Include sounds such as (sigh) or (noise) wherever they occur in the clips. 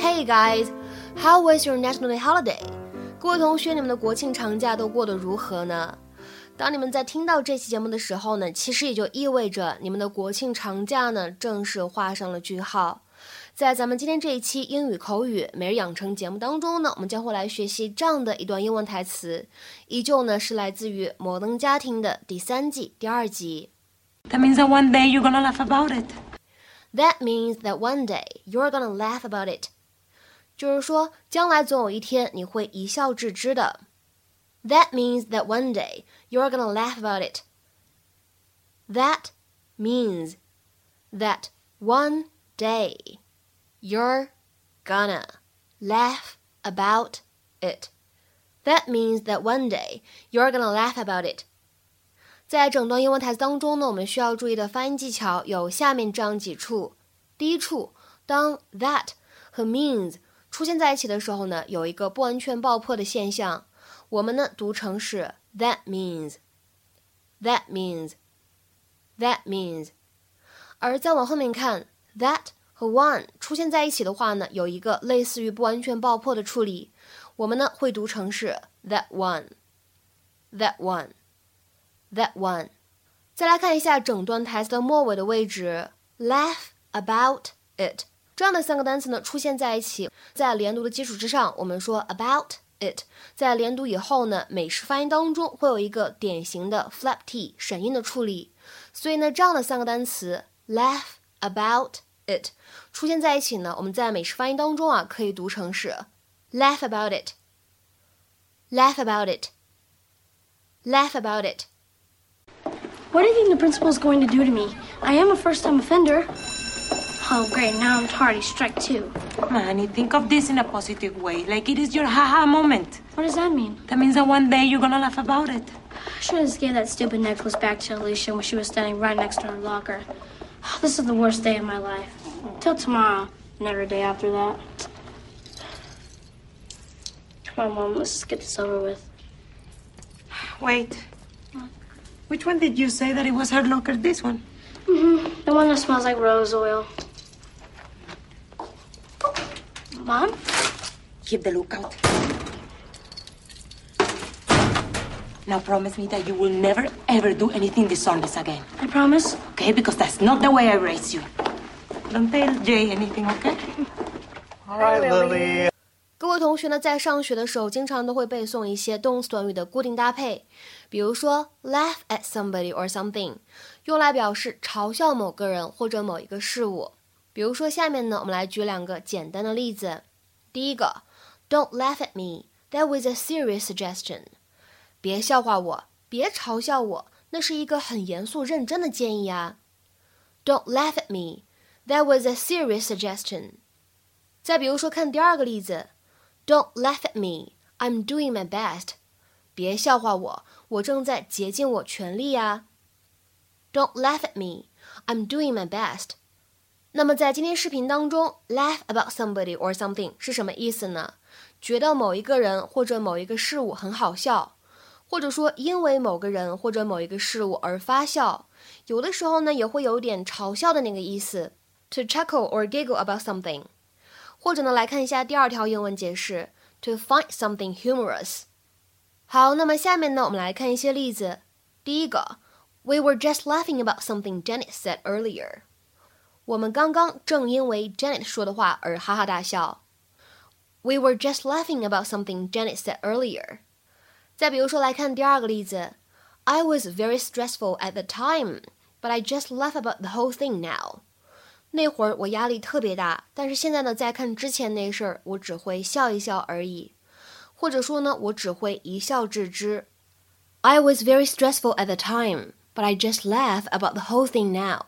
Hey guys, how was your national holiday? 各位同学，你们的国庆长假都过得如何呢？当你们在听到这期节目的时候呢，其实也就意味着你们的国庆长假呢正式画上了句号。在咱们今天这一期英语口语每日养成节目当中呢，我们将会来学习这样的一段英文台词，依旧呢是来自于《摩登家庭》的第三季第二集。That means that one day you're gonna laugh about it. That means that one day you're gonna laugh about it. 就是说，将来总有一天你会一笑置之的。That means that one day you're gonna laugh about it. That means that one day you're gonna laugh about it. That means that one day you're gonna laugh about it. 在整段英文台词当中呢，我们需要注意的发音技巧有下面这样几处。第一处，当 that 和 means 出现在一起的时候呢，有一个不完全爆破的现象，我们呢读成是 that means，that means，that means。而再往后面看，that 和 one 出现在一起的话呢，有一个类似于不完全爆破的处理，我们呢会读成是 that one，that one。That one，再来看一下整段台词的末尾的位置，laugh about it 这样的三个单词呢出现在一起，在连读的基础之上，我们说 about it，在连读以后呢，美式发音当中会有一个典型的 flap t 省音的处理，所以呢，这样的三个单词 laugh about it 出现在一起呢，我们在美式发音当中啊可以读成是 laugh about it，laugh about it，laugh about it。What do you think the principal is going to do to me? I am a first time offender. Oh, great. Now I'm tardy. Strike two. Manny, think of this in a positive way, like it is your haha moment. What does that mean? That means that one day you're gonna laugh about it. I should have gave that stupid necklace back to Alicia when she was standing right next to her locker. This is the worst day of my life. Till tomorrow, and every day after that. Come on, Mom. Let's just get this over with. Wait. Which one did you say that it was her locker? This one? Mm-hmm. The one that smells like rose oil. Mom? Keep the lookout. Now promise me that you will never ever do anything dishonest again. I promise. Okay? Because that's not the way I raised you. Don't tell Jay anything, okay? (laughs) All right, Lily. 各位同学呢，在上学的时候，经常都会背诵一些动词短语的固定搭配，比如说 laugh at somebody or something，用来表示嘲笑某个人或者某一个事物。 比如说下面呢，我们来举两个简单的例子。第一个，Don't laugh at me. That was a serious suggestion. 别笑话我，别嘲笑我，那是一个很严肃认真的建议啊。Don't laugh at me. That was a serious suggestion. 再比如说，看第二个例子。Don't laugh at me. I'm doing my best. 别笑话我，我正在竭尽我全力呀。Don't laugh at me. I'm doing my best. 那么在今天视频当中，laugh about somebody or something 是什么意思呢？觉得某一个人或者某一个事物很好笑，或者说因为某个人或者某一个事物而发笑。有的时候呢，也会有点嘲笑的那个意思，to chuckle or giggle about something。或者呢，来看一下第二条英文解释，to find something humorous。好，那么下面呢，我们来看一些例子。第一个，We were just laughing about something Janet said earlier。我们刚刚正因为 Janet 说的话而哈哈大笑。We were just laughing about something Janet said earlier。再比如说，来看第二个例子，I was very stressful at the time, but I just laugh about the whole thing now。那会儿我压力特别大，但是现在呢，再看之前那事儿，我只会笑一笑而已，或者说呢，我只会一笑置之。I was very stressful at the time, but I just laugh about the whole thing now。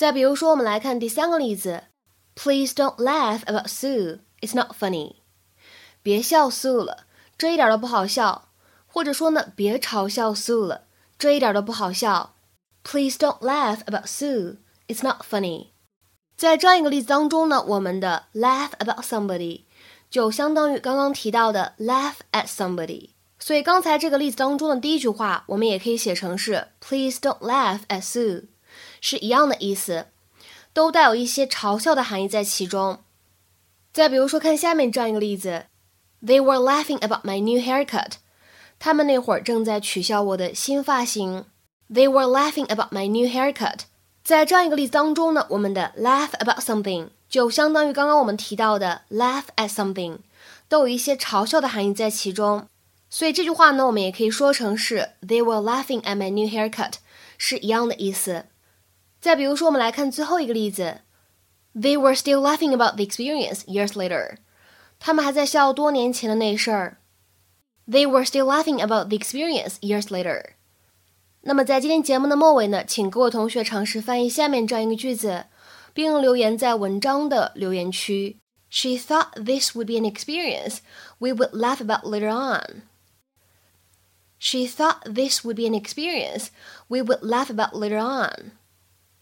再比如说，我们来看第三个例子，Please don't laugh about Sue, it's not funny。别笑 Sue 了，这一点都不好笑。或者说呢，别嘲笑 Sue 了，这一点都不好笑。Please don't laugh about Sue, it's not funny。在这样一个例子当中呢，我们的 laugh about somebody 就相当于刚刚提到的 laugh at somebody。所以刚才这个例子当中的第一句话，我们也可以写成是 Please don't laugh at Sue，是一样的意思，都带有一些嘲笑的含义在其中。再比如说，看下面这样一个例子：They were laughing about my new haircut。他们那会儿正在取笑我的新发型。They were laughing about my new haircut。在这样一个例子当中呢，我们的 laugh about something 就相当于刚刚我们提到的 laugh at something，都有一些嘲笑的含义在其中。所以这句话呢，我们也可以说成是 They were laughing at my new haircut，是一样的意思。再比如说，我们来看最后一个例子，They were still laughing about the experience years later。他们还在笑多年前的那事儿。They were still laughing about the experience years later。那么在今天节目的末尾呢，请各位同学尝试翻译下面这样一个句子，并留言在文章的留言区。She thought this would be an experience we would laugh about later on. She thought this would be an experience we would laugh about later on.